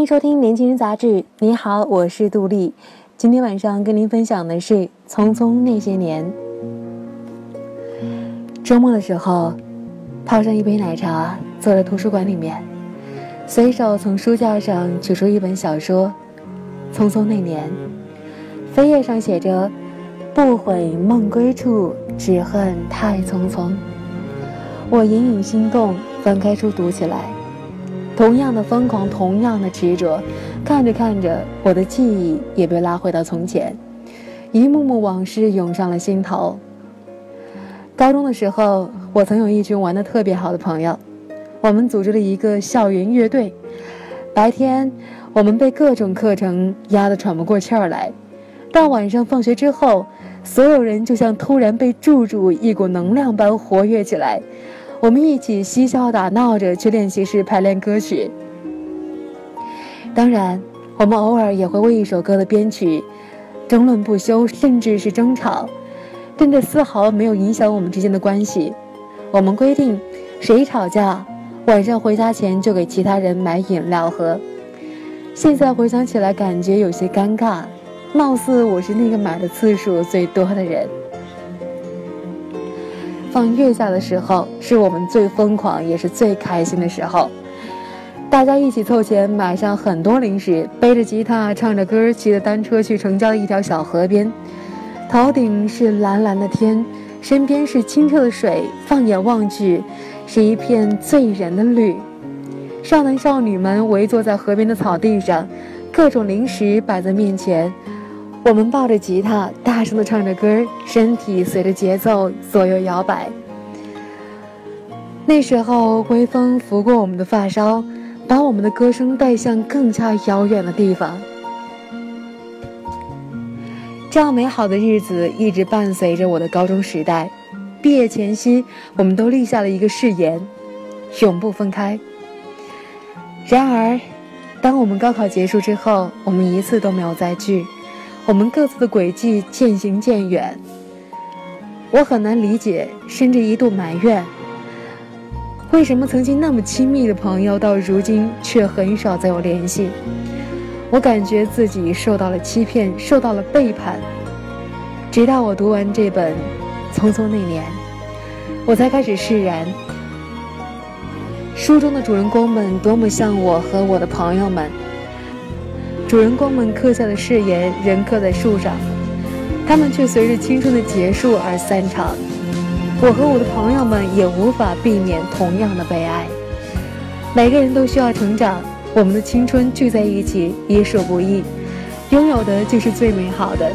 欢迎收听《年轻人杂志》。你好，我是杜丽。今天晚上跟您分享的是《匆匆那些年》。周末的时候，泡上一杯奶茶，坐在图书馆里面，随手从书架上取出一本小说《匆匆那年》，扉页上写着：“不悔梦归处，只恨太匆匆。”我隐隐心动，翻开书读起来。同样的疯狂，同样的执着，看着看着，我的记忆也被拉回到从前，一幕幕往事涌上了心头。高中的时候，我曾有一群玩的特别好的朋友，我们组织了一个校园乐队。白天，我们被各种课程压得喘不过气儿来，到晚上放学之后，所有人就像突然被注入一股能量般活跃起来。我们一起嬉笑打闹着去练习室排练歌曲。当然，我们偶尔也会为一首歌的编曲争论不休，甚至是争吵，但这丝毫没有影响我们之间的关系。我们规定，谁吵架，晚上回家前就给其他人买饮料喝。现在回想起来，感觉有些尴尬，貌似我是那个买的次数最多的人。放月下的时候，是我们最疯狂也是最开心的时候。大家一起凑钱买上很多零食，背着吉他唱着歌，骑着单车去城郊的一条小河边。头顶是蓝蓝的天，身边是清澈的水，放眼望去，是一片醉人的绿。少男少女们围坐在河边的草地上，各种零食摆在面前。我们抱着吉他，大声地唱着歌，身体随着节奏左右摇摆。那时候，微风拂过我们的发梢，把我们的歌声带向更加遥远的地方。这样美好的日子一直伴随着我的高中时代。毕业前夕，我们都立下了一个誓言：永不分开。然而，当我们高考结束之后，我们一次都没有再聚。我们各自的轨迹渐行渐远，我很难理解，甚至一度埋怨，为什么曾经那么亲密的朋友，到如今却很少再有联系。我感觉自己受到了欺骗，受到了背叛。直到我读完这本《匆匆那年》，我才开始释然。书中的主人公们多么像我和我的朋友们。主人公们刻下的誓言仍刻在树上，他们却随着青春的结束而散场。我和我的朋友们也无法避免同样的悲哀。每个人都需要成长，我们的青春聚在一起已属不易，拥有的就是最美好的。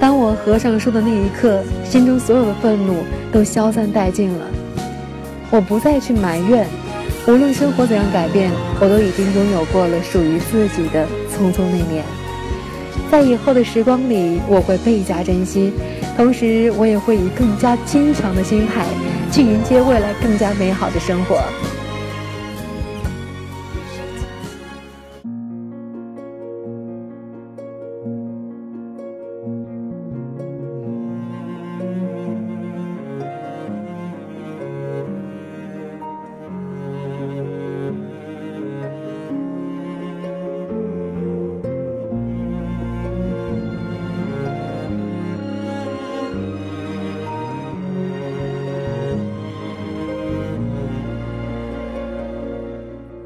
当我合上书的那一刻，心中所有的愤怒都消散殆尽了。我不再去埋怨。无论生活怎样改变，我都已经拥有过了属于自己的匆匆那年。在以后的时光里，我会倍加珍惜，同时我也会以更加坚强的心态去迎接未来更加美好的生活。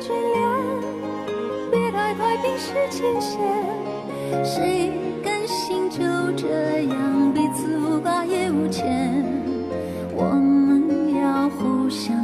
眷恋，别太快冰释前嫌。谁甘心就这样彼此无挂也无牵？我们要互相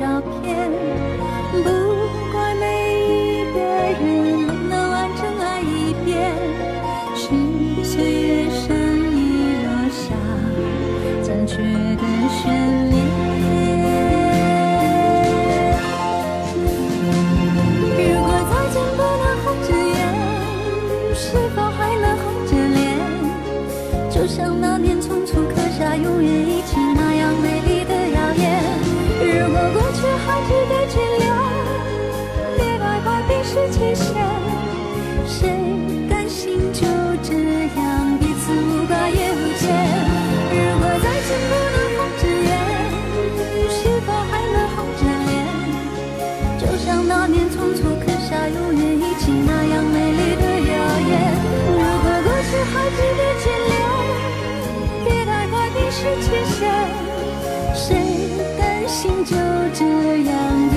照片。果过去还值得眷恋，别太快冰释前嫌。谁甘心就这样？